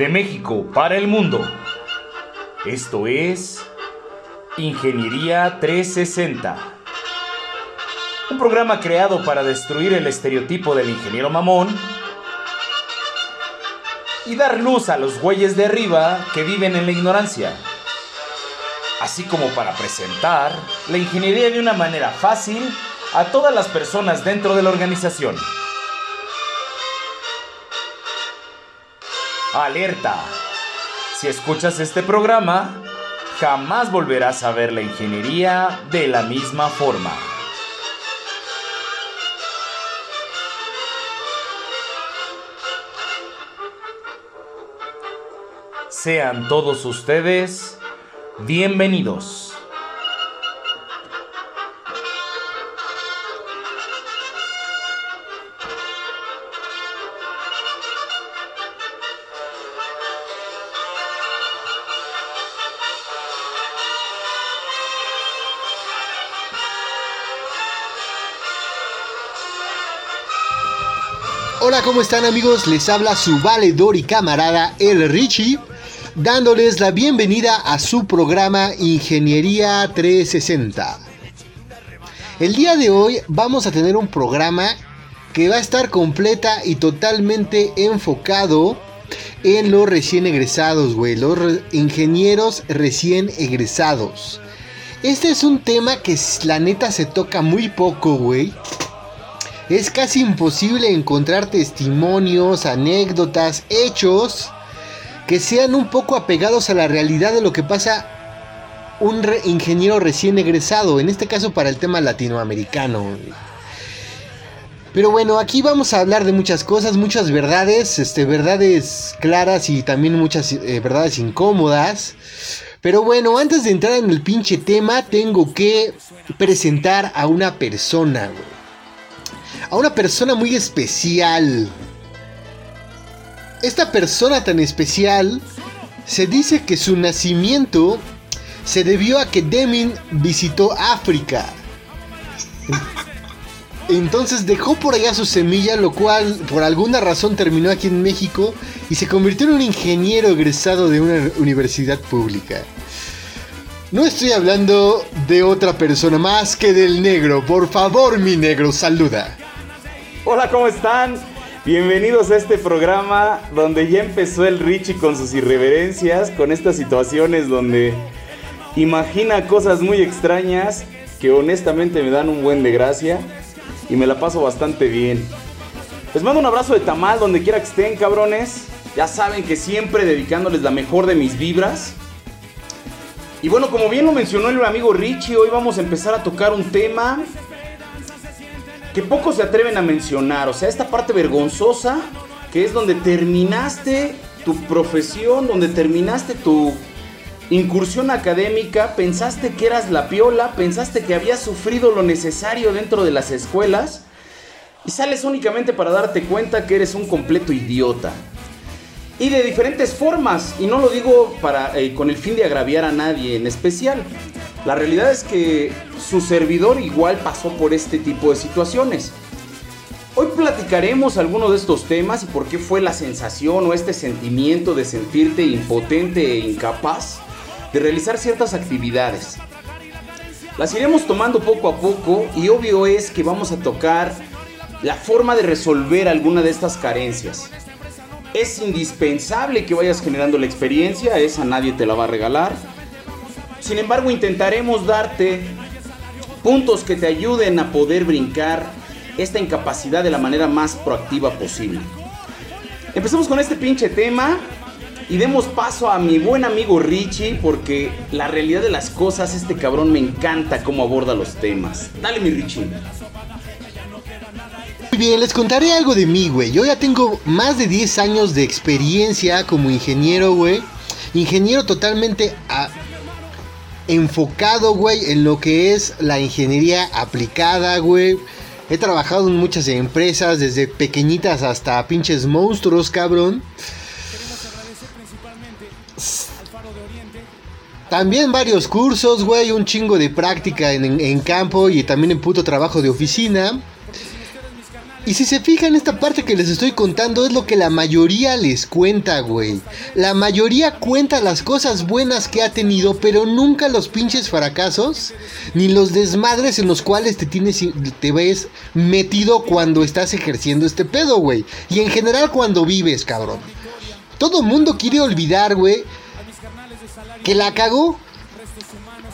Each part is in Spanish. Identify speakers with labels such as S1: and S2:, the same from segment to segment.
S1: de México para el mundo. Esto es Ingeniería 360. Un programa creado para destruir el estereotipo del ingeniero mamón y dar luz a los güeyes de arriba que viven en la ignorancia. Así como para presentar la ingeniería de una manera fácil a todas las personas dentro de la organización. Alerta. Si escuchas este programa, jamás volverás a ver la ingeniería de la misma forma. Sean todos ustedes bienvenidos.
S2: ¿Cómo están amigos? Les habla su valedor y camarada El Richie, dándoles la bienvenida a su programa Ingeniería 360. El día de hoy vamos a tener un programa que va a estar completa y totalmente enfocado en los recién egresados, güey, los ingenieros recién egresados. Este es un tema que la neta se toca muy poco, güey es casi imposible encontrar testimonios, anécdotas, hechos que sean un poco apegados a la realidad de lo que pasa un ingeniero recién egresado, en este caso para el tema latinoamericano. Pero bueno, aquí vamos a hablar de muchas cosas, muchas verdades, este, verdades claras y también muchas eh, verdades incómodas. Pero bueno, antes de entrar en el pinche tema, tengo que presentar a una persona, a una persona muy especial. Esta persona tan especial se dice que su nacimiento se debió a que Deming visitó África. Entonces dejó por allá su semilla, lo cual por alguna razón terminó aquí en México y se convirtió en un ingeniero egresado de una universidad pública. No estoy hablando de otra persona más que del negro. Por favor, mi negro, saluda.
S1: Hola, ¿cómo están? Bienvenidos a este programa donde ya empezó el Richie con sus irreverencias, con estas situaciones donde imagina cosas muy extrañas que honestamente me dan un buen de gracia y me la paso bastante bien. Les mando un abrazo de tamal donde quiera que estén, cabrones. Ya saben que siempre dedicándoles la mejor de mis vibras. Y bueno, como bien lo mencionó el amigo Richie, hoy vamos a empezar a tocar un tema que pocos se atreven a mencionar. O sea, esta parte vergonzosa que es donde terminaste tu profesión, donde terminaste tu incursión académica, pensaste que eras la piola, pensaste que habías sufrido lo necesario dentro de las escuelas y sales únicamente para darte cuenta que eres un completo idiota. Y de diferentes formas, y no lo digo para, eh, con el fin de agraviar a nadie en especial. La realidad es que su servidor igual pasó por este tipo de situaciones. Hoy platicaremos algunos de estos temas y por qué fue la sensación o este sentimiento de sentirte impotente e incapaz de realizar ciertas actividades. Las iremos tomando poco a poco y obvio es que vamos a tocar la forma de resolver alguna de estas carencias. Es indispensable que vayas generando la experiencia, esa nadie te la va a regalar sin embargo, intentaremos darte puntos que te ayuden a poder brincar esta incapacidad de la manera más proactiva posible. Empecemos con este pinche tema y demos paso a mi buen amigo Richie porque la realidad de las cosas, este cabrón me encanta cómo aborda los temas. Dale mi Richie.
S2: Bien, les contaré algo de mí, güey. Yo ya tengo más de 10 años de experiencia como ingeniero, güey. Ingeniero totalmente a enfocado, güey, en lo que es la ingeniería aplicada, güey. He trabajado en muchas empresas, desde pequeñitas hasta pinches monstruos, cabrón. También varios cursos, güey, un chingo de práctica en, en, campo y también en puto trabajo de oficina. Y si se fijan, esta parte que les estoy contando es lo que la mayoría les cuenta, güey. La mayoría cuenta las cosas buenas que ha tenido, pero nunca los pinches fracasos, ni los desmadres en los cuales te tienes, te ves metido cuando estás ejerciendo este pedo, güey. Y en general cuando vives, cabrón. Todo mundo quiere olvidar, güey, que la cagó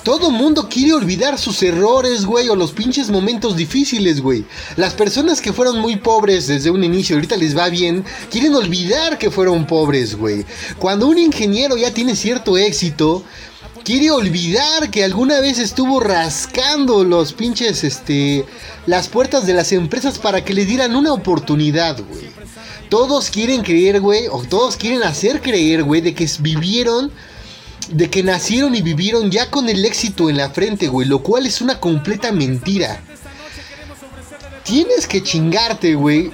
S2: todo mundo quiere olvidar sus errores, güey, o los pinches momentos difíciles, güey. Las personas que fueron muy pobres desde un inicio, ahorita les va bien, quieren olvidar que fueron pobres, güey. Cuando un ingeniero ya tiene cierto éxito, quiere olvidar que alguna vez estuvo rascando los pinches, este, las puertas de las empresas para que le dieran una oportunidad, güey. Todos quieren creer, güey, o todos quieren hacer creer, güey, de que vivieron de que nacieron y vivieron ya con el éxito en la frente, güey, lo cual es una completa mentira. Tienes que chingarte, güey.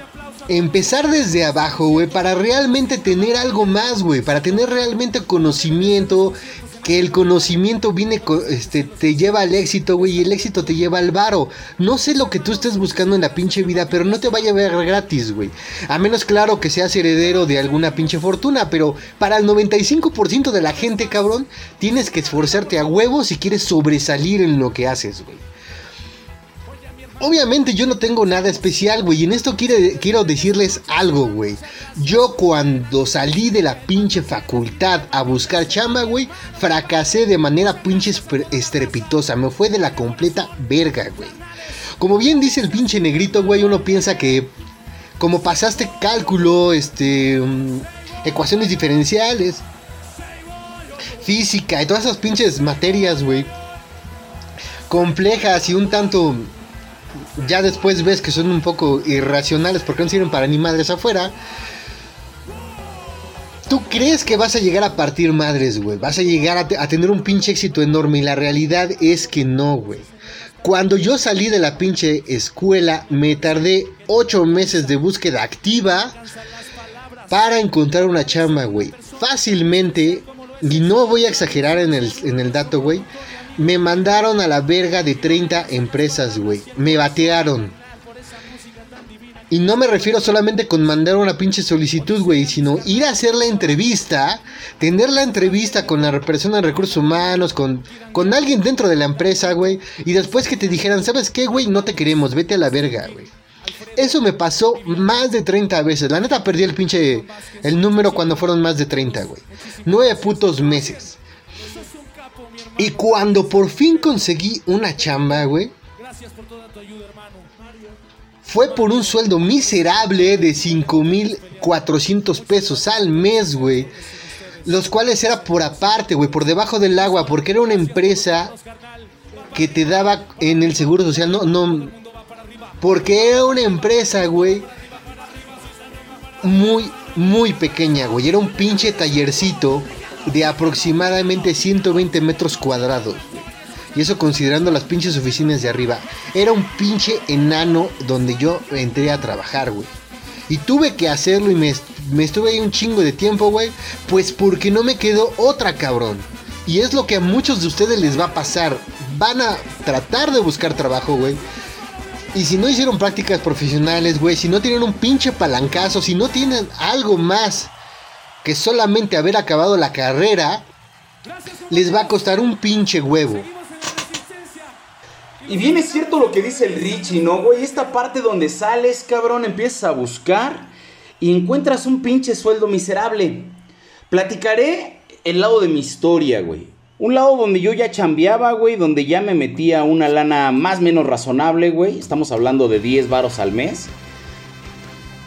S2: Empezar desde abajo, güey, para realmente tener algo más, güey, para tener realmente conocimiento, que el conocimiento viene, este, te lleva al éxito, güey, y el éxito te lleva al varo. No sé lo que tú estés buscando en la pinche vida, pero no te vaya a ver gratis, güey. A menos, claro, que seas heredero de alguna pinche fortuna, pero para el 95% de la gente, cabrón, tienes que esforzarte a huevos si quieres sobresalir en lo que haces, güey. Obviamente yo no tengo nada especial, güey. Y en esto quiero, quiero decirles algo, güey. Yo cuando salí de la pinche facultad a buscar chamba, güey, fracasé de manera pinche estrepitosa. Me fue de la completa verga, güey. Como bien dice el pinche negrito, güey, uno piensa que como pasaste cálculo, este, mm, ecuaciones diferenciales, física y todas esas pinches materias, güey, complejas y un tanto ya después ves que son un poco irracionales porque no sirven para ni madres afuera. Tú crees que vas a llegar a partir madres, güey. Vas a llegar a, tener un pinche éxito enorme y la realidad es que no, güey. Cuando yo salí de la pinche escuela, me tardé 8 meses de búsqueda activa para encontrar una chamba, güey. Fácilmente, y no voy a exagerar en el, en el dato, güey me mandaron a la verga de 30 empresas, güey. Me batearon. Y no me refiero solamente con mandar una pinche solicitud, güey, sino ir a hacer la entrevista, tener la entrevista con la persona de recursos humanos, con, con alguien dentro de la empresa, güey, y después que te dijeran, ¿sabes qué, güey? No te queremos, vete a la verga, güey. Eso me pasó más de 30 veces. La neta perdí el pinche el número cuando fueron más de 30, güey. Nueve putos meses. Y cuando por fin conseguí una chamba, güey. Fue por un sueldo miserable de 5.400 pesos al mes, güey. Los cuales era por aparte, güey, por debajo del agua, porque era una empresa que te daba en el seguro social. No, no. Porque era una empresa, güey. Muy, muy pequeña, güey. Era un pinche tallercito de aproximadamente 120 metros cuadrados. Y eso considerando las pinches oficinas de arriba. Era un pinche enano donde yo entré a trabajar, güey. Y tuve que hacerlo y me, me estuve ahí un chingo de tiempo, güey. Pues porque no me quedó otra, cabrón. Y es lo que a muchos de ustedes les va a pasar. Van a tratar de buscar trabajo, güey. Y si no hicieron prácticas profesionales, güey. Si no tienen un pinche palancazo. Si no tienen algo más que solamente haber acabado la carrera les va a costar un pinche huevo.
S1: Y bien es cierto lo que dice el Richie, ¿no, güey? Esta parte donde sales, cabrón, empiezas a buscar y encuentras un pinche sueldo miserable. Platicaré el lado de mi historia, güey. Un lado donde yo ya chambeaba, güey, donde ya me metía una lana más o menos razonable, güey. Estamos hablando de 10 varos al mes.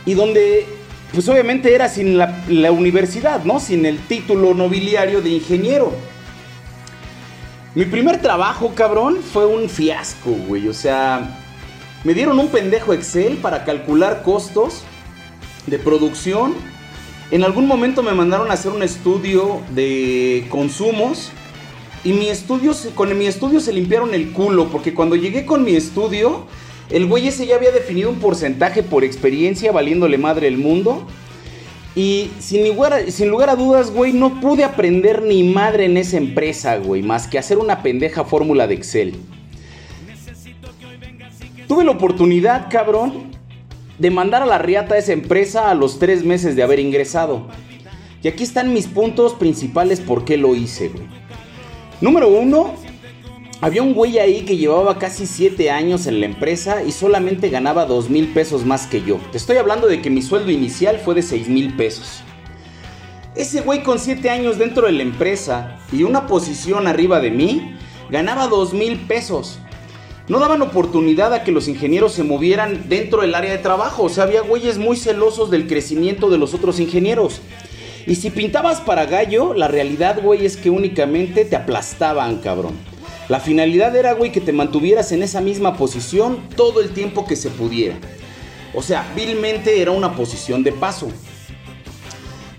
S1: Y donde pues obviamente era sin la, universidad, ¿no? Sin el título nobiliario de ingeniero. Mi primer trabajo, cabrón, fue un fiasco, güey. O sea, me dieron un pendejo Excel para calcular costos de producción. En algún momento me mandaron a hacer un estudio de consumos. Y mi estudio, con mi estudio se limpiaron el culo. Porque cuando llegué con mi estudio, el güey ese ya había definido un porcentaje por experiencia, valiéndole madre el mundo. Y sin lugar, a, sin lugar a dudas, güey, no pude aprender ni madre en esa empresa, güey, más que hacer una pendeja fórmula de Excel. Tuve la oportunidad, cabrón, de mandar a la riata a esa empresa a los tres meses de haber ingresado. Y aquí están mis puntos principales por qué lo hice, güey. Número uno, había un güey ahí que llevaba casi 7 años en la empresa y solamente ganaba 2 mil pesos más que yo. Te estoy hablando de que mi sueldo inicial fue de 6 mil pesos. Ese güey con 7 años dentro de la empresa y una posición arriba de mí, ganaba 2 mil pesos. No daban oportunidad a que los ingenieros se movieran dentro del área de trabajo. O sea, había güeyes muy celosos del crecimiento de los otros ingenieros. Y si pintabas para gallo, la realidad, güey, es que únicamente te aplastaban, cabrón. La finalidad era, güey, que te mantuvieras en esa misma posición todo el tiempo que se pudiera. O sea, vilmente era una posición de paso.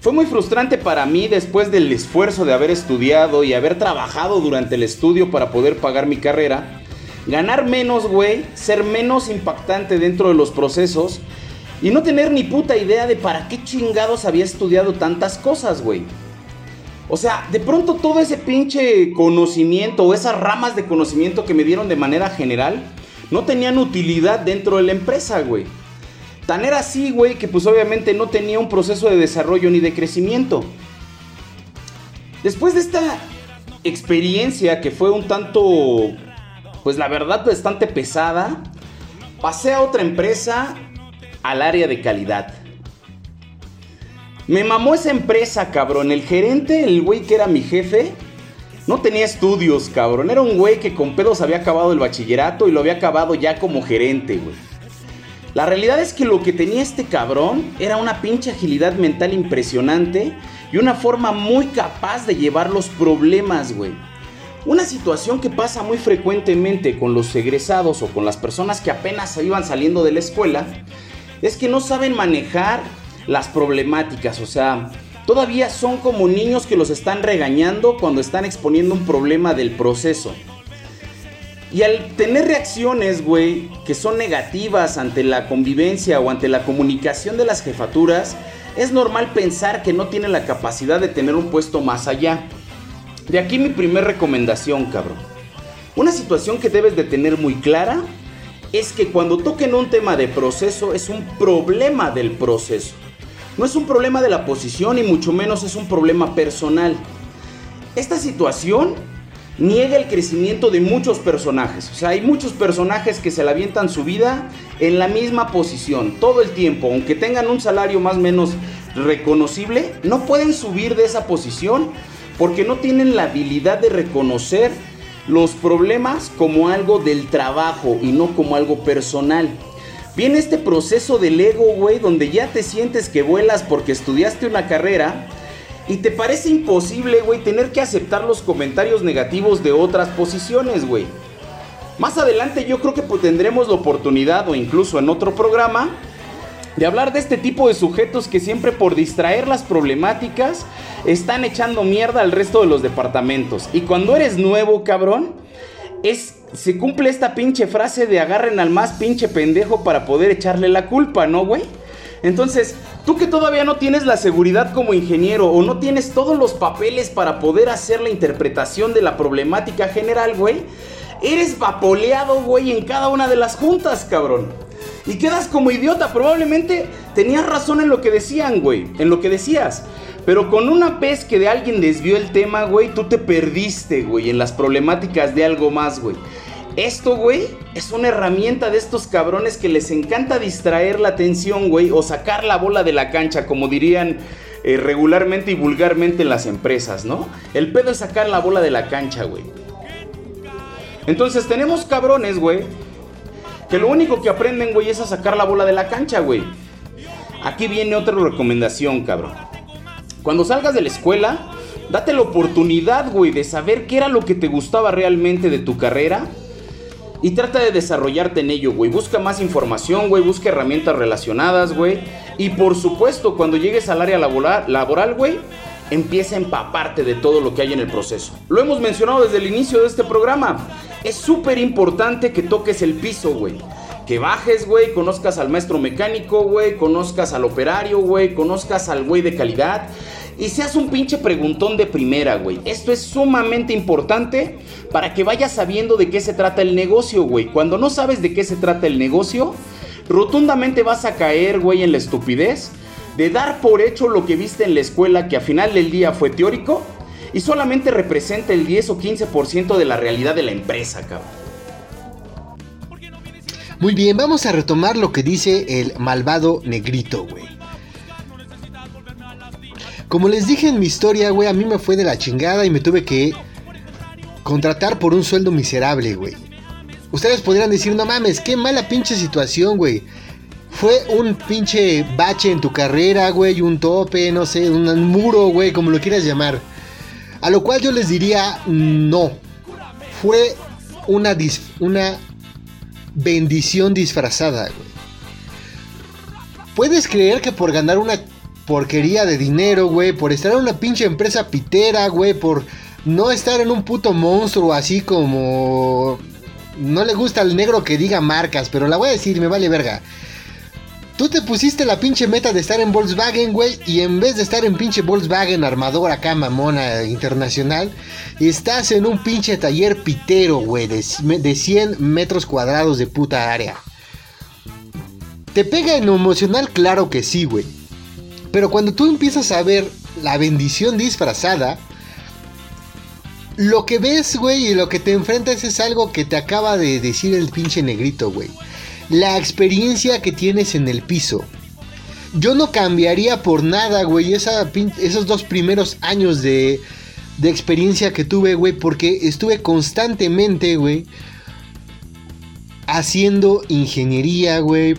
S1: Fue muy frustrante para mí después del esfuerzo de haber estudiado y haber trabajado durante el estudio para poder pagar mi carrera. Ganar menos, güey, ser menos impactante dentro de los procesos y no tener ni puta idea de para qué chingados había estudiado tantas cosas, güey. O sea, de pronto todo ese pinche conocimiento o esas ramas de conocimiento que me dieron de manera general no tenían utilidad dentro de la empresa, güey. Tan era así, güey, que pues obviamente no tenía un proceso de desarrollo ni de crecimiento. Después de esta experiencia que fue un tanto, pues la verdad bastante pesada, pasé a otra empresa al área de calidad. Me mamó esa empresa, cabrón. El gerente, el güey que era mi jefe, no tenía estudios, cabrón. Era un güey que con pedos había acabado el bachillerato y lo había acabado ya como gerente, güey. La realidad es que lo que tenía este cabrón era una pinche agilidad mental impresionante y una forma muy capaz de llevar los problemas, güey. Una situación que pasa muy frecuentemente con los egresados o con las personas que apenas iban saliendo de la escuela es que no saben manejar las problemáticas, o sea, todavía son como niños que los están regañando cuando están exponiendo un problema del proceso. Y al tener reacciones, güey, que son negativas ante la convivencia o ante la comunicación de las jefaturas, es normal pensar que no tienen la capacidad de tener un puesto más allá. De aquí mi primer recomendación, cabrón. Una situación que debes de tener muy clara es que cuando toquen un tema de proceso es un problema del proceso. No es un problema de la posición y mucho menos es un problema personal. Esta situación niega el crecimiento de muchos personajes. O sea, hay muchos personajes que se la avientan su vida en la misma posición todo el tiempo, aunque tengan un salario más o menos reconocible, no pueden subir de esa posición porque no tienen la habilidad de reconocer los problemas como algo del trabajo y no como algo personal. Viene este proceso del ego, güey, donde ya te sientes que vuelas porque estudiaste una carrera y te parece imposible, güey, tener que aceptar los comentarios negativos de otras posiciones, güey. Más adelante yo creo que pues, tendremos la oportunidad o incluso en otro programa de hablar de este tipo de sujetos que siempre por distraer las problemáticas están echando mierda al resto de los departamentos. Y cuando eres nuevo, cabrón, es se cumple esta pinche frase de agarren al más pinche pendejo para poder echarle la culpa, ¿no, güey? Entonces, tú que todavía no tienes la seguridad como ingeniero o no tienes todos los papeles para poder hacer la interpretación de la problemática general, güey, eres vapoleado, güey, en cada una de las juntas, cabrón. Y quedas como idiota. Probablemente tenías razón en lo que decían, güey. En lo que decías. Pero con una vez que de alguien desvió el tema, güey, tú te perdiste, güey, en las problemáticas de algo más, güey. Esto, güey, es una herramienta de estos cabrones que les encanta distraer la atención, güey, o sacar la bola de la cancha, como dirían eh, regularmente y vulgarmente en las empresas, ¿no? El pedo es sacar la bola de la cancha, güey. Entonces tenemos cabrones, güey, que lo único que aprenden, güey, es a sacar la bola de la cancha, güey. Aquí viene otra recomendación, cabrón. Cuando salgas de la escuela, date la oportunidad, güey, de saber qué era lo que te gustaba realmente de tu carrera. Y trata de desarrollarte en ello, güey. Busca más información, güey. Busca herramientas relacionadas, güey. Y por supuesto, cuando llegues al área laboral, güey, empieza a empaparte de todo lo que hay en el proceso. Lo hemos mencionado desde el inicio de este programa. Es súper importante que toques el piso, güey que bajes, güey, conozcas al maestro mecánico, güey, conozcas al operario, güey, conozcas al güey de calidad y seas un pinche preguntón de primera, güey. Esto es sumamente importante para que vayas sabiendo de qué se trata el negocio, güey. Cuando no sabes de qué se trata el negocio, rotundamente vas a caer, güey, en la estupidez de dar por hecho lo que viste en la escuela que a final del día fue teórico y solamente representa el 10 o 15% de la realidad de la empresa, cabrón.
S2: Muy bien, vamos a retomar lo que dice el malvado negrito, güey. Como les dije en mi historia, güey, a mí me fue de la chingada y me tuve que contratar por un sueldo miserable, güey. Ustedes podrían decir, no mames, qué mala pinche situación, güey. Fue un pinche bache en tu carrera, güey, un tope, no sé, un muro, güey, como lo quieras llamar. A lo cual yo les diría, no. Fue una, una bendición disfrazada, güey. ¿Puedes creer que por ganar una porquería de dinero, güey, por estar en una pinche empresa pitera, güey, por no estar en un puto monstruo así como... No le gusta al negro que diga marcas, pero la voy a decir, me vale verga. Tú te pusiste la pinche meta de estar en Volkswagen, güey, y en vez de estar en pinche Volkswagen armador acá, mamona internacional, estás en un pinche taller pitero, güey, de, de 100 metros cuadrados de puta área. ¿Te pega en lo emocional? Claro que sí, güey. Pero cuando tú empiezas a ver la bendición disfrazada, lo que ves, güey, y lo que te enfrentas es algo que te acaba de decir el pinche negrito, güey la experiencia que tienes en el piso. Yo no cambiaría por nada, güey, esos dos primeros años de, de experiencia que tuve, güey, porque estuve constantemente, güey, haciendo ingeniería, güey,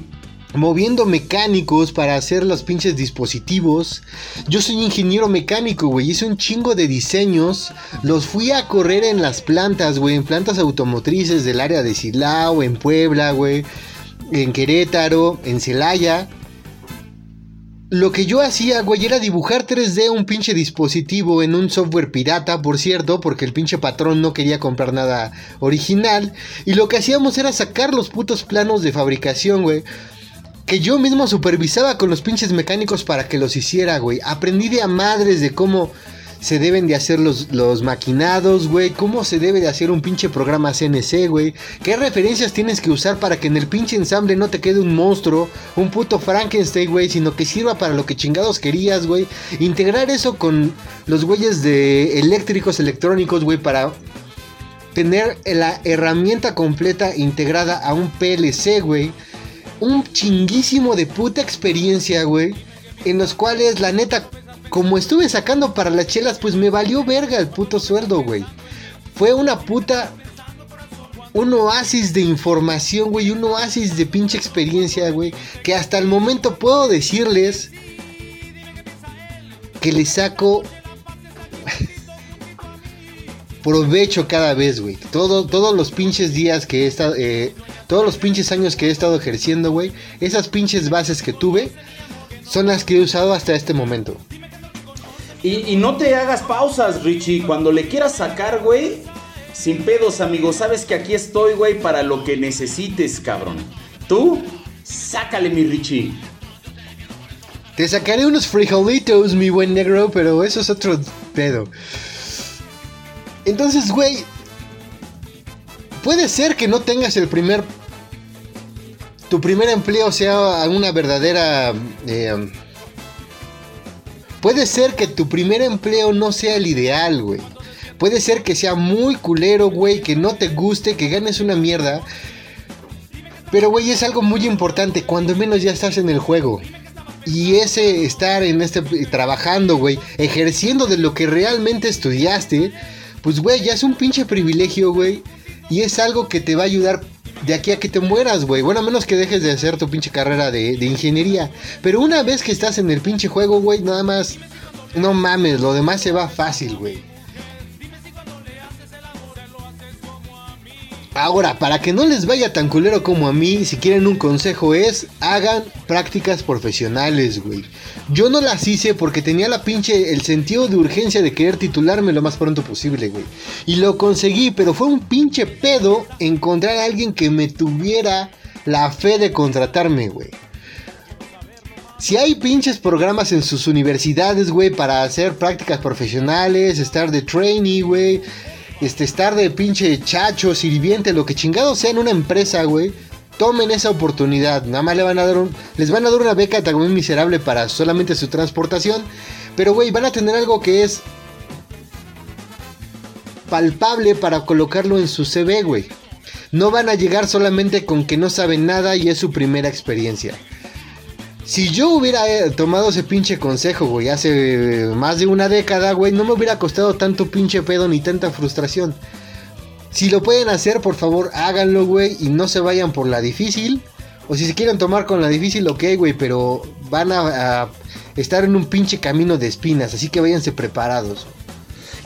S2: moviendo mecánicos para hacer los pinches dispositivos. Yo soy ingeniero mecánico, güey. Hice un chingo de diseños. Los fui a correr en las plantas, güey. En plantas automotrices del área de Silao, en Puebla, güey en Querétaro, en Celaya. Lo que yo hacía, güey, era dibujar 3D un pinche dispositivo en un software pirata, por cierto, porque el pinche patrón no quería comprar nada original. Y lo que hacíamos era sacar los putos planos de fabricación, güey. Que yo mismo supervisaba con los pinches mecánicos para que los hiciera, güey. Aprendí de a madres de cómo se deben de hacer los, los maquinados, güey. Cómo se debe de hacer un pinche programa CNC, güey. ¿Qué referencias tienes que usar para que en el pinche ensamble no te quede un monstruo, un puto Frankenstein, güey, sino que sirva para lo que chingados querías, güey. Integrar eso con los güeyes de eléctricos, electrónicos, güey, para tener la herramienta completa integrada a un PLC, güey. Un chinguísimo de puta experiencia, güey. En los cuales la neta como estuve sacando para las chelas, pues me valió verga el puto sueldo, güey. Fue una puta. Un oasis de información, güey. Un oasis de pinche experiencia, güey. Que hasta el momento puedo decirles. Que le saco. provecho cada vez, güey. Todo, todos los pinches días que he estado. Eh, todos los pinches años que he estado ejerciendo, güey. Esas pinches bases que tuve. Son las que he usado hasta este momento.
S1: Y, no te hagas pausas, Richie. Cuando le quieras sacar, güey, sin pedos, amigo. Sabes que aquí estoy, güey, para lo que necesites, cabrón. Tú, sácale, mi Richie.
S2: Te sacaré unos frijolitos, mi buen negro, pero eso es otro pedo. Entonces, güey, puede ser que no tengas el primer... Tu primer empleo sea una verdadera... Eh, Puede ser que tu primer empleo no sea el ideal, güey. Puede ser que sea muy culero, güey, que no te guste, que ganes una mierda. Pero, güey, es algo muy importante, cuando menos ya estás en el juego. Y ese estar en este trabajando, güey, ejerciendo de lo que realmente estudiaste, pues, güey, ya es un pinche privilegio, güey. Y es algo que te va a ayudar de aquí a que te mueras, güey. Bueno, a menos que dejes de hacer tu pinche carrera de, de ingeniería. Pero una vez que estás en el pinche juego, güey, nada más. No mames, lo demás se va fácil, güey. Ahora, para que no les vaya tan culero como a mí, si quieren un consejo es, hagan prácticas profesionales, güey. Yo no las hice porque tenía la pinche, el sentido de urgencia de querer titularme lo más pronto posible, güey. Y lo conseguí, pero fue un pinche pedo encontrar a alguien que me tuviera la fe de contratarme, güey. Si hay pinches programas en sus universidades, güey, para hacer prácticas profesionales, estar de trainee, güey este, estar de pinche chacho, sirviente, lo que chingado sea en una empresa, güey. tomen esa oportunidad. Nada más le van a dar un, les van a dar una beca también miserable para solamente su transportación. Pero, güey, van a tener algo que es palpable para colocarlo en su CV, güey. No van a llegar solamente con que no saben nada y es su primera experiencia. Si yo hubiera eh, tomado ese pinche consejo, güey, hace más de una década, güey, no me hubiera costado tanto pinche pedo ni tanta frustración. Si lo pueden hacer, por favor, háganlo, güey, y no se vayan por la difícil. O si se quieren tomar con la difícil, ok, güey, pero van a, estar en un pinche camino de espinas, así que váyanse preparados.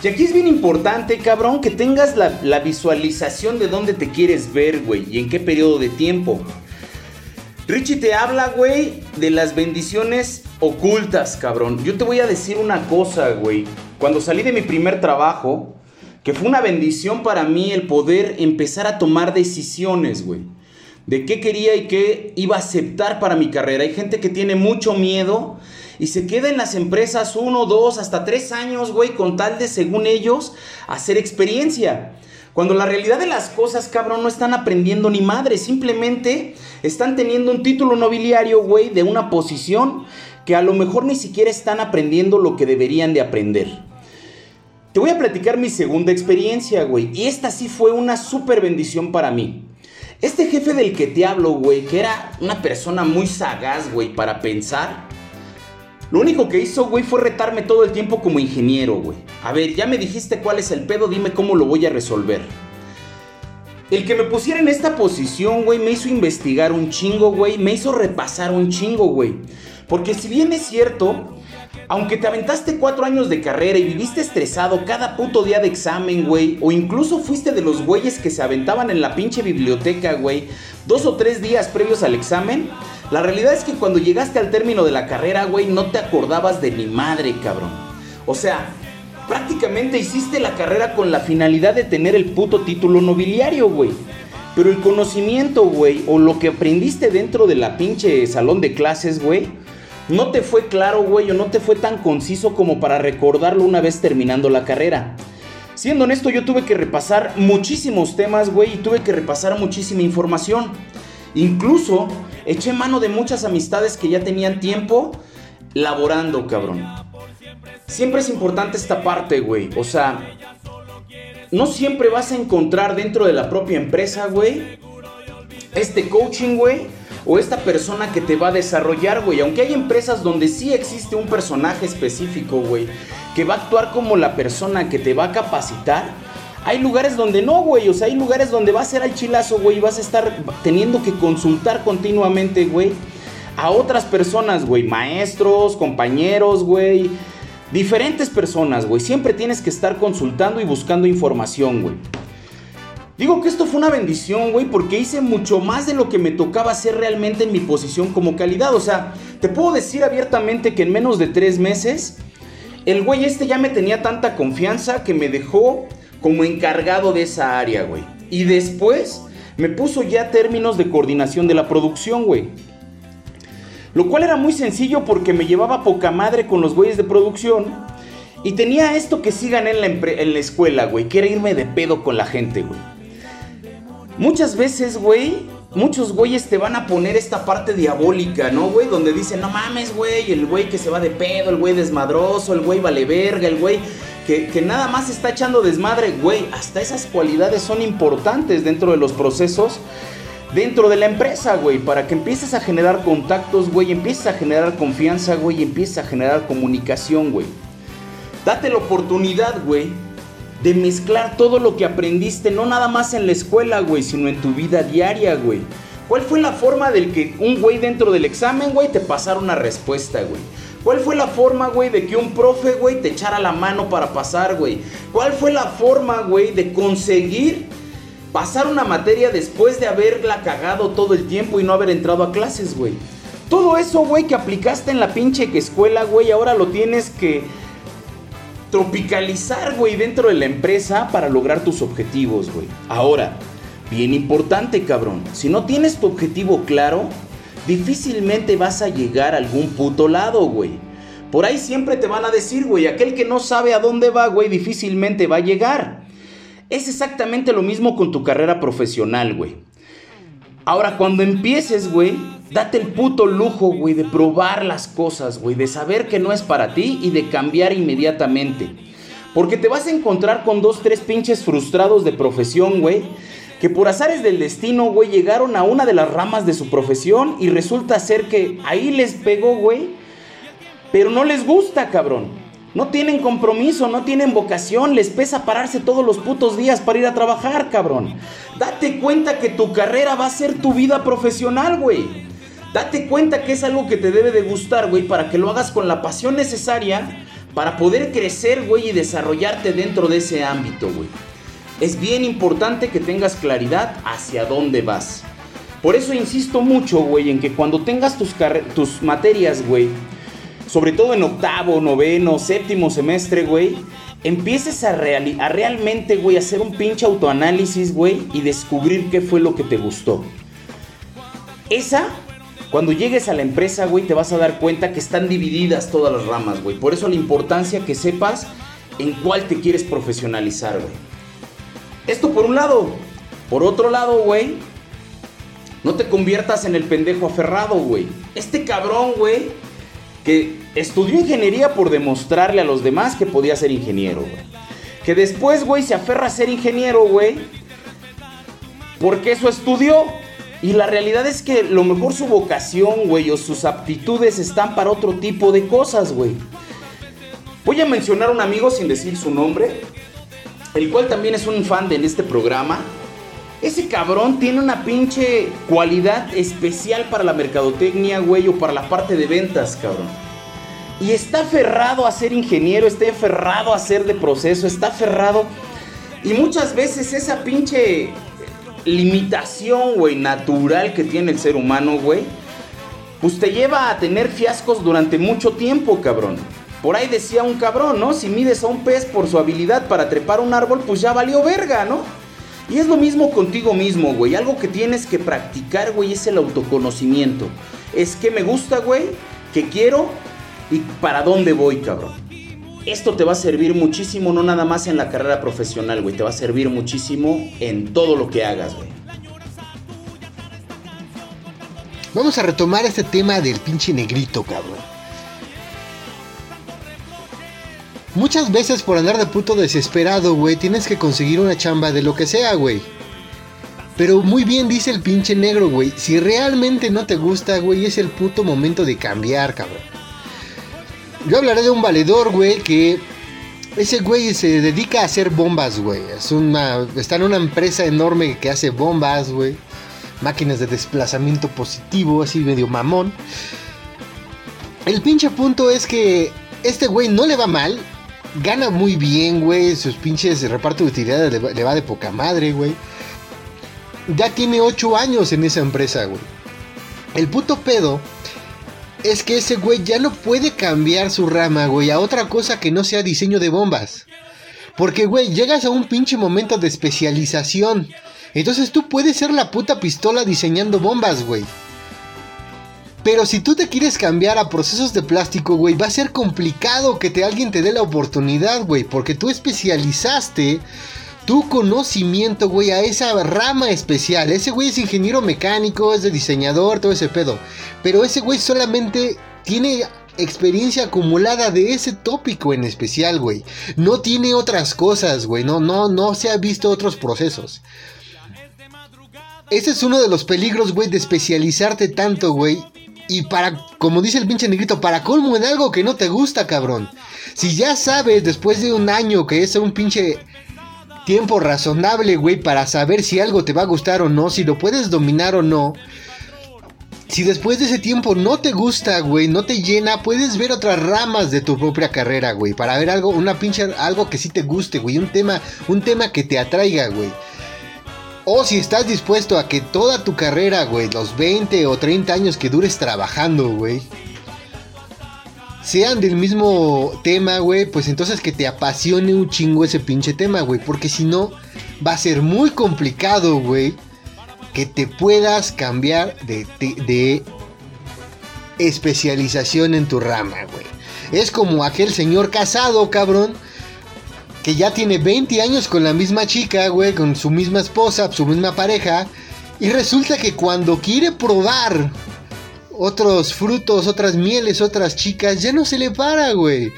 S1: Y aquí es bien importante, cabrón, que tengas la, la visualización de dónde te quieres ver, güey, y en qué periodo de tiempo. Richie te habla, güey, de las bendiciones ocultas, cabrón. Yo te voy a decir una cosa, güey. Cuando salí de mi primer trabajo, que fue una bendición para mí el poder empezar a tomar decisiones, güey. De qué quería y qué iba a aceptar para mi carrera. Hay gente que tiene mucho miedo y se queda en las empresas uno, dos, hasta tres años, güey, con tal de, según ellos, hacer experiencia. Cuando la realidad de las cosas, cabrón, no están aprendiendo ni madre, simplemente están teniendo un título nobiliario, güey, de una posición que a lo mejor ni siquiera están aprendiendo lo que deberían de aprender. Te voy a platicar mi segunda experiencia, güey. Y esta sí fue una súper bendición para mí. Este jefe del que te hablo, güey, que era una persona muy sagaz, güey, para pensar. Lo único que hizo, güey, fue retarme todo el tiempo como ingeniero, güey. A ver, ya me dijiste cuál es el pedo, dime cómo lo voy a resolver. El que me pusiera en esta posición, güey, me hizo investigar un chingo, güey. Me hizo repasar un chingo, güey. Porque si bien es cierto, aunque te aventaste cuatro años de carrera y viviste estresado cada puto día de examen, güey, o incluso fuiste de los güeyes que se aventaban en la pinche biblioteca, güey, dos o tres días previos al examen, la realidad es que cuando llegaste al término de la carrera, güey, no te acordabas de mi madre, cabrón. O sea, prácticamente hiciste la carrera con la finalidad de tener el puto título nobiliario, güey. Pero el conocimiento, güey, o lo que aprendiste dentro de la pinche salón de clases, güey, no te fue claro, güey, o no te fue tan conciso como para recordarlo una vez terminando la carrera. Siendo honesto, yo tuve que repasar muchísimos temas, güey, y tuve que repasar muchísima información. Incluso eché mano de muchas amistades que ya tenían tiempo laborando, cabrón. Siempre es importante esta parte, güey. O sea, no siempre vas a encontrar dentro de la propia empresa, güey, este coaching, güey o esta persona que te va a desarrollar, güey. Aunque hay empresas donde sí existe un personaje específico, güey, que va a actuar como la persona que te va a capacitar. Hay lugares donde no, güey. O sea, hay lugares donde va a ser al chilazo, güey. Y vas a estar teniendo que consultar continuamente, güey. A otras personas, güey. Maestros, compañeros, güey. Diferentes personas, güey. Siempre tienes que estar consultando y buscando información, güey. Digo que esto fue una bendición, güey, porque hice mucho más de lo que me tocaba hacer realmente en mi posición como calidad. O sea, te puedo decir abiertamente que en menos de tres meses, el güey este ya me tenía tanta confianza que me dejó como encargado de esa área, güey. Y después me puso ya términos de coordinación de la producción, güey. Lo cual era muy sencillo porque me llevaba poca madre con los güeyes de producción. Y tenía esto que sigan en la, en la escuela, güey, que era irme de pedo con la gente, güey. Muchas veces, güey, muchos güeyes te van a poner esta parte diabólica, ¿no, güey? Donde dicen, no mames, güey, el güey que se va de pedo, el güey desmadroso, el güey vale verga, el güey que, nada más está echando desmadre, güey. Hasta esas cualidades son importantes dentro de los procesos, dentro de la empresa, güey, para que empieces a generar contactos, güey, empieces a generar confianza, güey, empieces a generar comunicación, güey. Date la oportunidad, güey, de mezclar todo lo que aprendiste, no nada más en la escuela, güey, sino en tu vida diaria, güey. ¿Cuál fue la forma del que un güey dentro del examen, güey, te pasara una respuesta, güey? ¿Cuál fue la forma, güey, de que un profe, güey, te echara la mano para pasar, güey? ¿Cuál fue la forma, güey, de conseguir pasar una materia después de haberla cagado todo el tiempo y no haber entrado a clases, güey? Todo eso, güey, que aplicaste en la pinche escuela, güey, ahora lo tienes que tropicalizar, güey, dentro de la empresa para lograr tus objetivos, güey. Ahora, bien importante, cabrón, si no tienes tu objetivo claro, difícilmente vas a llegar a algún puto lado, güey. Por ahí siempre te van a decir, güey, aquel que no sabe a dónde va, güey, difícilmente va a llegar. Es exactamente lo mismo con tu carrera profesional, güey. Ahora, cuando empieces, güey, date el puto lujo, güey, de probar las cosas, güey, de saber que no es para ti y de cambiar inmediatamente. Porque te vas a encontrar con dos, tres pinches frustrados de profesión, güey, que por azares del destino, güey, llegaron a una de las ramas de su profesión y resulta ser que ahí les pegó, güey, pero no les gusta, cabrón. No tienen compromiso, no tienen vocación, les pesa pararse todos los putos días para ir a trabajar, cabrón. Date cuenta que tu carrera va a ser tu vida profesional, güey. Date cuenta que es algo que te debe de gustar, güey, para que lo hagas con la pasión necesaria para poder crecer, güey, y desarrollarte dentro de ese ámbito, güey. Es bien importante que tengas claridad hacia dónde vas. Por eso insisto mucho, güey, en que cuando tengas tus, materias, güey, sobre todo en octavo, noveno, séptimo semestre, güey, empieces a, a realmente, güey, hacer un pinche autoanálisis, güey, y descubrir qué fue lo que te gustó. Esa, cuando llegues a la empresa, güey, te vas a dar cuenta que están divididas todas las ramas, güey. Por eso la importancia que sepas en cuál te quieres profesionalizar, güey. Esto por un lado. Por otro lado, güey, no te conviertas en el pendejo aferrado, güey. Este cabrón, güey, que estudió ingeniería por demostrarle a los demás que podía ser ingeniero, güey. Que después, güey, se aferra a ser ingeniero, güey, porque eso estudió. Y la realidad es que lo mejor su vocación, güey, o sus aptitudes están para otro tipo de cosas, güey. Voy a mencionar a un amigo sin decir su nombre, el cual también es un fan de este programa. Ese cabrón tiene una pinche cualidad especial para la mercadotecnia, güey, o para la parte de ventas, cabrón. Y está aferrado a ser ingeniero, está aferrado a ser de proceso, está aferrado. Y muchas veces esa pinche limitación, güey, natural que tiene el ser humano, güey, pues te lleva a tener fiascos durante mucho tiempo, cabrón. Por ahí decía un cabrón, ¿no? Si mides a un pez por su habilidad para trepar un árbol, pues ya valió verga, ¿no? Y es lo mismo contigo mismo, güey. Algo que tienes que practicar, güey, es el autoconocimiento. Es que me gusta, güey, que quiero y para dónde voy, cabrón. Esto te va a servir muchísimo, no nada más en la carrera profesional, güey. Te va a servir muchísimo en todo lo que hagas, güey.
S2: Vamos a retomar este tema del pinche negrito, cabrón. Muchas veces por andar de puto desesperado, güey, tienes que conseguir una chamba de lo que sea, güey. Pero muy bien dice el pinche negro, güey. Si realmente no te gusta, güey, es el puto momento de cambiar, cabrón. Yo hablaré de un valedor, güey, que ese güey se dedica a hacer bombas, güey. Es una, está en una empresa enorme que hace bombas, güey. Máquinas de desplazamiento positivo, así medio mamón. El pinche punto es que este güey no le va mal, gana muy bien, güey. Sus pinches reparto de utilidades le, va de poca madre, güey. Ya tiene 8 años en esa empresa, güey. El puto pedo es que ese güey ya no puede cambiar su rama, güey, a otra cosa que no sea diseño de bombas. Porque, güey, llegas a un pinche momento de especialización. Entonces tú puedes ser la puta pistola diseñando bombas, güey. Pero si tú te quieres cambiar a procesos de plástico, güey, va a ser complicado que te, alguien te dé la oportunidad, güey, porque tú especializaste tu conocimiento, güey, a esa rama especial. Ese güey es ingeniero mecánico, es de diseñador, todo ese pedo. Pero ese güey solamente tiene experiencia acumulada de ese tópico en especial, güey. No tiene otras cosas, güey. No, no, no se ha visto otros procesos. Ese es uno de los peligros, güey, de especializarte tanto, güey. Y para, como dice el pinche negrito, para colmo en algo que no te gusta, cabrón. Si ya sabes después de un año que es un pinche tiempo razonable, güey, para saber si algo te va a gustar o no, si lo puedes dominar o no. Si después de ese tiempo no te gusta, güey, no te llena, puedes ver otras ramas de tu propia carrera, güey, para ver algo, una pinche algo que sí te guste, güey, un tema, un tema que te atraiga, güey. O si estás dispuesto a que toda tu carrera, güey, los 20 o 30 años que dures trabajando, güey, sean del mismo tema, güey, pues entonces que te apasione un chingo ese pinche tema, güey. Porque si no, va a ser muy complicado, güey, que te puedas cambiar de, de especialización en tu rama, güey. Es como aquel señor casado, cabrón que ya tiene 20 años con la misma chica, güey, con su misma esposa, su misma pareja, Y resulta que cuando quiere probar otros frutos, otras mieles, otras chicas, ya no se le para, güey.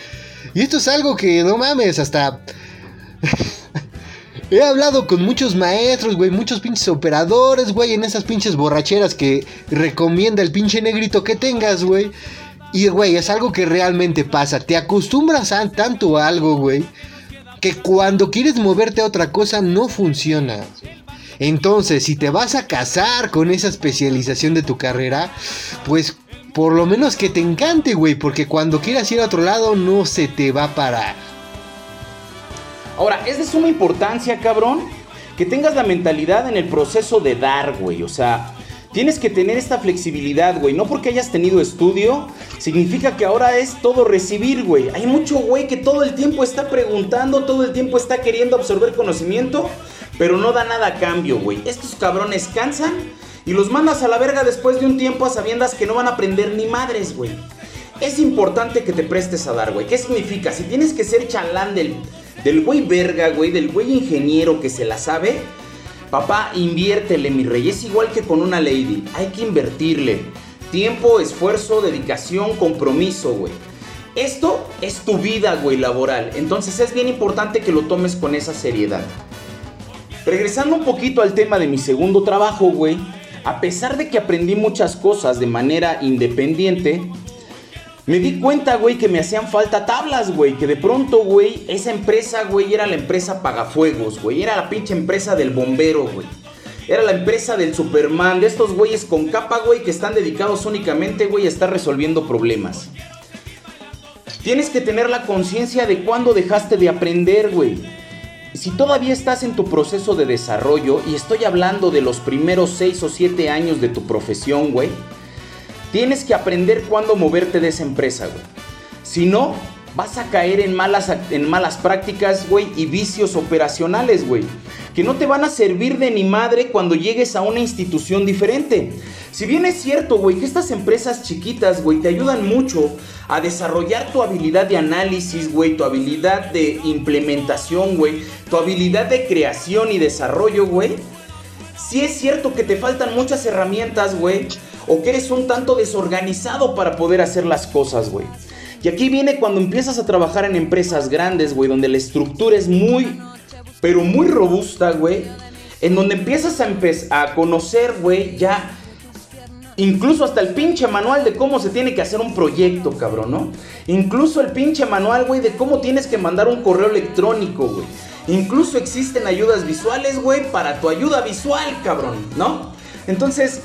S2: Y esto es algo que no mames, hasta... He hablado con muchos maestros, güey, muchos pinches operadores, güey, en esas pinches borracheras que recomienda el pinche negrito que tengas, güey. Y, güey, es algo que realmente pasa. Te acostumbras a tanto a algo, güey, que cuando quieres moverte a otra cosa no funciona. Entonces, si te vas a casar con esa especialización de tu carrera, pues por lo menos que te encante, güey, porque cuando quieras ir a otro lado no se te va a parar.
S1: Ahora, es de suma importancia, cabrón, que tengas la mentalidad en el proceso de dar, güey. O sea, tienes que tener esta flexibilidad, güey. No porque hayas tenido estudio, significa que ahora es todo recibir, güey. Hay mucho güey que todo el tiempo está preguntando, todo el tiempo está queriendo absorber conocimiento, pero no da nada a cambio, güey. Estos cabrones cansan y los mandas a la verga después de un tiempo a sabiendas que no van a aprender ni madres, güey. Es importante que te prestes a dar, güey. ¿Qué significa? Si tienes que ser chalán del del güey verga, güey, del güey ingeniero que se la sabe, papá, inviértele, mi rey. Es igual que con una lady. Hay que invertirle. Tiempo, esfuerzo, dedicación, compromiso, güey. Esto es tu vida, güey, laboral. Entonces es bien importante que lo tomes con esa seriedad. Regresando un poquito al tema de mi segundo trabajo, güey. A pesar de que aprendí muchas cosas de manera independiente, me di cuenta, güey, que me hacían falta tablas, güey. Que de pronto, güey, esa empresa, güey, era la empresa Pagafuegos, güey. Era la pinche empresa del bombero, güey. Era la empresa del Superman, de estos güeyes con capa, güey, que están dedicados únicamente, güey, a estar resolviendo problemas. Tienes que tener la conciencia de cuándo dejaste de aprender, güey. Si todavía estás en tu proceso de desarrollo, y estoy hablando de los primeros 6 o 7 años de tu profesión, güey Tienes que aprender cuándo moverte de esa empresa, güey. Si no, vas a caer en malas, en malas prácticas, güey, y vicios operacionales, güey. Que no te van a servir de ni madre cuando llegues a una institución diferente. Si bien es cierto, güey, que estas empresas chiquitas, güey, te ayudan mucho a desarrollar tu habilidad de análisis, güey, tu habilidad de implementación, güey, tu habilidad de creación y desarrollo, güey. Sí es cierto que te faltan muchas herramientas, güey, o que eres un tanto desorganizado para poder hacer las cosas, güey. Y aquí viene cuando empiezas a trabajar en empresas grandes, güey, donde la estructura es muy, pero muy robusta, güey. En donde empiezas a, a conocer, güey, ya Incluso hasta el pinche manual de cómo se tiene que hacer un proyecto, cabrón, ¿no? Incluso el pinche manual, güey, de cómo tienes que mandar un correo electrónico, güey. Incluso existen ayudas visuales, güey, para tu ayuda visual, cabrón, ¿no? Entonces,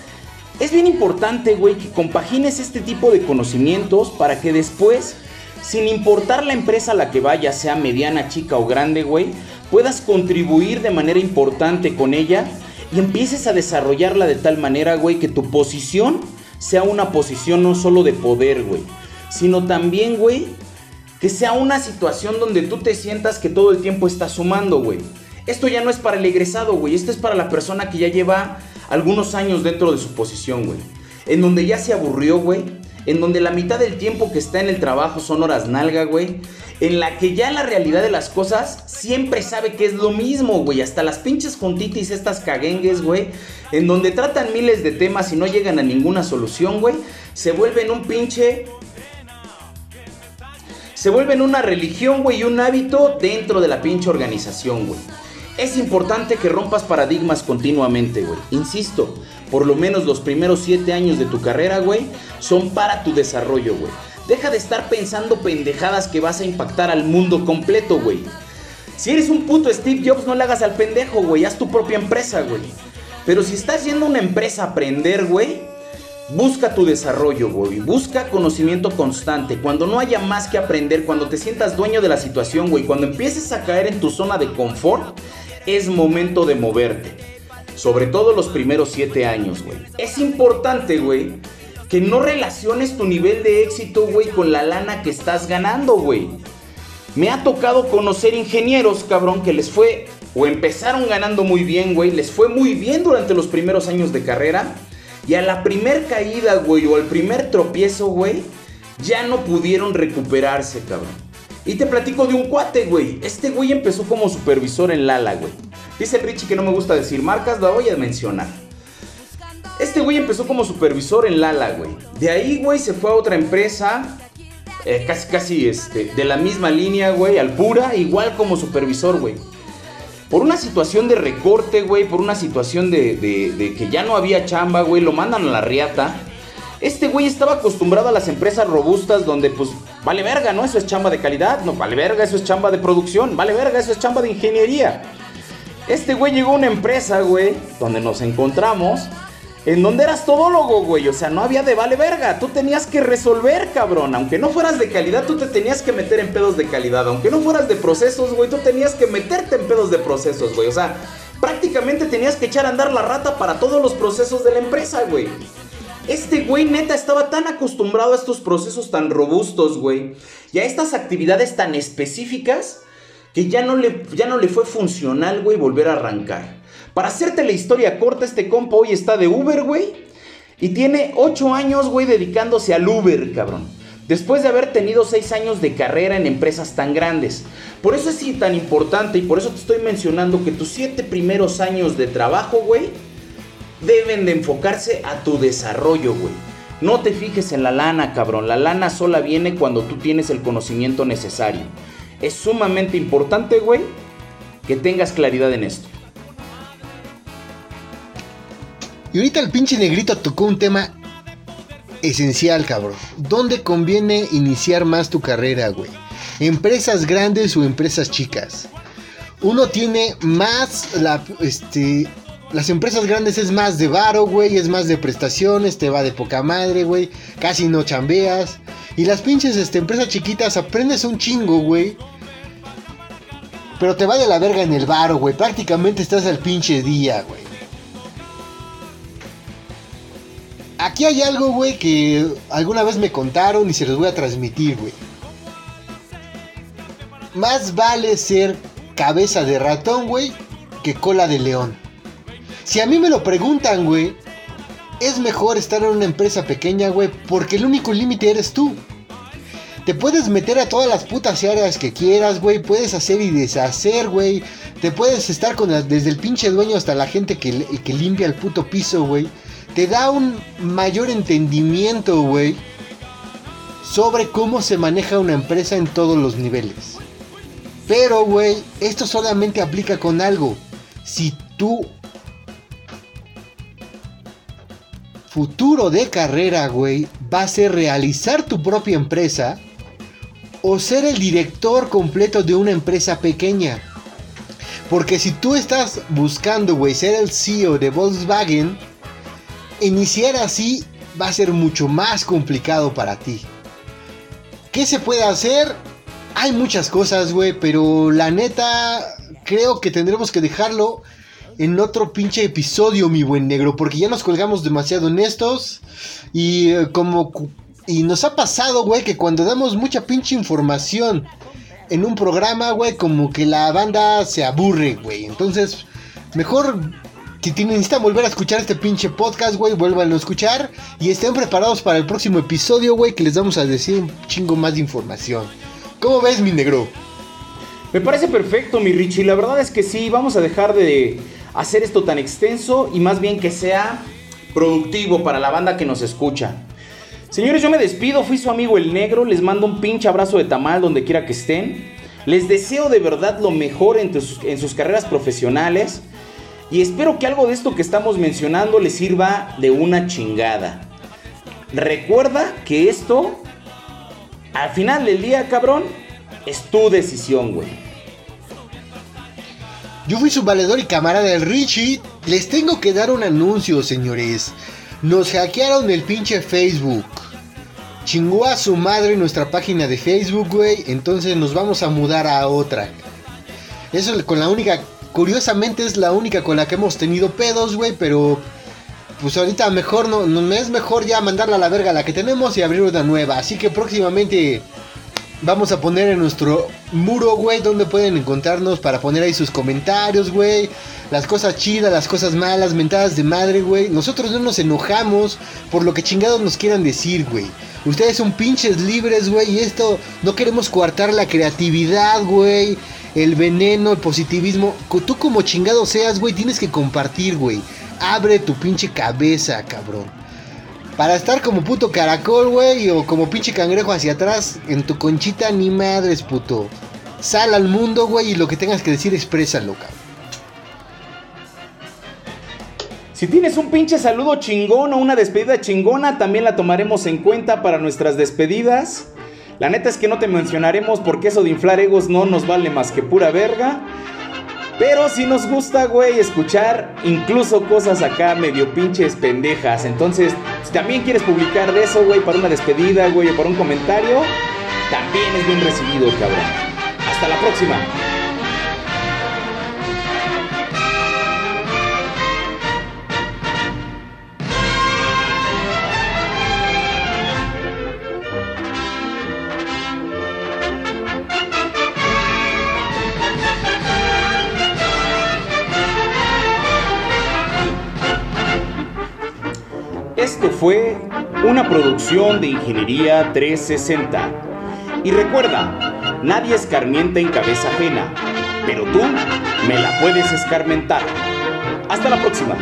S1: es bien importante, güey, que compagines este tipo de conocimientos para que después, sin importar la empresa a la que vayas, sea mediana, chica o grande, güey, puedas contribuir de manera importante con ella y empieces a desarrollarla de tal manera, güey, que tu posición sea una posición no solo de poder, güey, sino también, güey, que sea una situación donde tú te sientas que todo el tiempo estás sumando, güey. Esto ya no es para el egresado, güey, esto es para la persona que ya lleva algunos años dentro de su posición, güey. En donde ya se aburrió, güey. En donde la mitad del tiempo que está en el trabajo son horas nalga, güey. En la que ya la realidad de las cosas siempre sabe que es lo mismo, güey. Hasta las pinches juntitis, estas caguengues, güey. En donde tratan miles de temas y no llegan a ninguna solución, güey. Se vuelven un pinche se vuelven una religión, güey, y un hábito dentro de la pinche organización, güey. Es importante que rompas paradigmas continuamente, güey. Insisto, por lo menos los primeros siete años de tu carrera, güey, son para tu desarrollo, güey. Deja de estar pensando pendejadas que vas a impactar al mundo completo, güey. Si eres un puto Steve Jobs, no le hagas al pendejo, güey. Haz tu propia empresa, güey. Pero si estás yendo a una empresa a aprender, güey, busca tu desarrollo, güey. Busca conocimiento constante. Cuando no haya más que aprender, cuando te sientas dueño de la situación, güey. Cuando empieces a caer en tu zona de confort, es momento de moverte. Sobre todo los primeros siete años, güey. Es importante, güey, que no relaciones tu nivel de éxito, güey, con la lana que estás ganando, güey. Me ha tocado conocer ingenieros, cabrón, que les fue o empezaron ganando muy bien, güey, les fue muy bien durante los primeros años de carrera. Y a la primer caída, güey, o al primer tropiezo, güey, ya no pudieron recuperarse, cabrón. Y te platico de un cuate, güey. Este güey empezó como supervisor en Lala, güey. Dice Richie que no me gusta decir marcas, la voy a mencionar. Este güey empezó como supervisor en Lala, güey. De ahí, güey, se fue a otra empresa. eh, casi, casi, este, de la misma línea, güey, al pura, igual como supervisor, güey. Por una situación de recorte, güey, por una situación de, de- de que ya no había chamba, güey, lo mandan a la riata. Este güey estaba acostumbrado a las empresas robustas donde, pues, vale verga, ¿no? Eso es chamba de calidad, no, vale verga, eso es chamba de producción, vale verga, eso es chamba de ingeniería. Este güey llegó a una empresa, güey, donde nos encontramos, en donde eras todólogo, güey. O sea, no había de vale verga. Tú tenías que resolver, cabrón. Aunque no fueras de calidad, tú te tenías que meter en pedos de calidad. Aunque no fueras de procesos, güey, tú tenías que meterte en pedos de procesos, güey. O sea, prácticamente tenías que echar a andar la rata para todos los procesos de la empresa, güey. Este güey neta estaba tan acostumbrado a estos procesos tan robustos, güey, y a estas actividades tan específicas que ya no le, ya no le fue funcional, güey, volver a arrancar. Para hacerte la historia corta, este compa hoy está de Uber, güey, y tiene 8 años, güey, dedicándose al Uber, cabrón. Después de haber tenido 6 años de carrera en empresas tan grandes. Por eso es tan importante y por eso te estoy mencionando que tus 7 primeros años de trabajo, güey, deben de enfocarse a tu desarrollo, güey. No te fijes en la lana, cabrón. La lana sola viene cuando tú tienes el conocimiento necesario. Es sumamente importante, güey, que tengas claridad en esto.
S2: Y ahorita el pinche negrito tocó un tema esencial, cabrón. ¿Dónde conviene iniciar más tu carrera, güey? ¿Empresas grandes o empresas chicas? Uno tiene más la, este, las empresas grandes es más de varo, güey, es más de prestaciones, te va de poca madre, güey, casi no chambeas. Y las pinches este, empresas chiquitas aprendes un chingo, güey. Pero te va de la verga en el varo, güey. Prácticamente estás al pinche día, güey. Aquí hay algo, güey, que alguna vez me contaron y se los voy a transmitir, güey. Más vale ser cabeza de ratón, güey, que cola de león. Si a mí me lo preguntan, güey, es mejor estar en una empresa pequeña, güey, porque el único límite eres tú. Te puedes meter a todas las putas áreas que quieras, güey. Puedes hacer y deshacer, güey. Te puedes estar con desde el pinche dueño hasta la gente que, que limpia el puto piso, güey. Te da un mayor entendimiento, güey, sobre cómo se maneja una empresa en todos los niveles. Pero, güey, esto solamente aplica con algo. Si tú futuro de carrera, güey, va a ser realizar tu propia empresa o ser el director completo de una empresa pequeña. Porque si tú estás buscando, güey, ser el CEO de Volkswagen, iniciar así va a ser mucho más complicado para ti. ¿Qué se puede hacer? Hay muchas cosas, güey, pero la neta creo que tendremos que dejarlo en otro pinche episodio, mi buen negro, porque ya nos colgamos demasiado en estos y eh, como y nos ha pasado, güey, que cuando damos mucha pinche información en un programa, güey, como que la banda se aburre, güey. Entonces, mejor si necesitan volver a escuchar este pinche podcast, güey, vuelvan a escuchar y estén preparados para el próximo episodio, güey, que les vamos a decir un chingo más de información. ¿Cómo ves, mi negro?
S1: Me parece perfecto, mi Richie. La verdad es que sí, vamos a dejar de hacer esto tan extenso y más bien que sea productivo para la banda que nos escucha. Señores, yo me despido, fui su amigo el negro, les mando un pinche abrazo de tamal donde quiera que estén. Les deseo de verdad lo mejor en sus, carreras profesionales y espero que algo de esto que estamos mencionando les sirva de una chingada. Recuerda que esto, al final del día, cabrón, es tu decisión, güey.
S2: Yo fui su valedor y camarada del Richie. Les tengo que dar un anuncio, señores. Nos hackearon el pinche Facebook. Chingó a su madre nuestra página de Facebook, güey. Entonces nos vamos a mudar a otra. Eso con la única. Curiosamente es la única con la que hemos tenido pedos, güey. Pero. Pues ahorita mejor no, no. Es mejor ya mandarla a la verga la que tenemos y abrir una nueva. Así que próximamente. Vamos a poner en nuestro muro, güey, donde pueden encontrarnos para poner ahí sus comentarios, güey. Las cosas chidas, las cosas malas, mentadas de madre, güey. Nosotros no nos enojamos por lo que chingados nos quieran decir, güey. Ustedes son pinches libres, güey. Y esto no queremos coartar la creatividad, güey. El veneno, el positivismo. Tú como chingado seas, güey, tienes que compartir, güey. abre tu pinche cabeza, cabrón. Para estar como puto caracol, güey, o como pinche cangrejo hacia atrás, en tu conchita ni madres, puto. Sal al mundo, güey, y lo que tengas que decir, exprésalo, cabrón.
S1: Si tienes un pinche saludo chingón o una despedida chingona, también la tomaremos en cuenta para nuestras despedidas. La neta es que no te mencionaremos porque eso de inflar egos no nos vale más que pura verga. Pero si nos gusta, güey, escuchar incluso cosas acá medio pinches pendejas. Entonces, si también quieres publicar de eso, güey, para una despedida, güey, o para un comentario, también es bien recibido, cabrón. Hasta la próxima. Fue una producción de Ingeniería 360. Y recuerda, nadie escarmienta en cabeza ajena, pero tú me la puedes escarmentar. Hasta la próxima.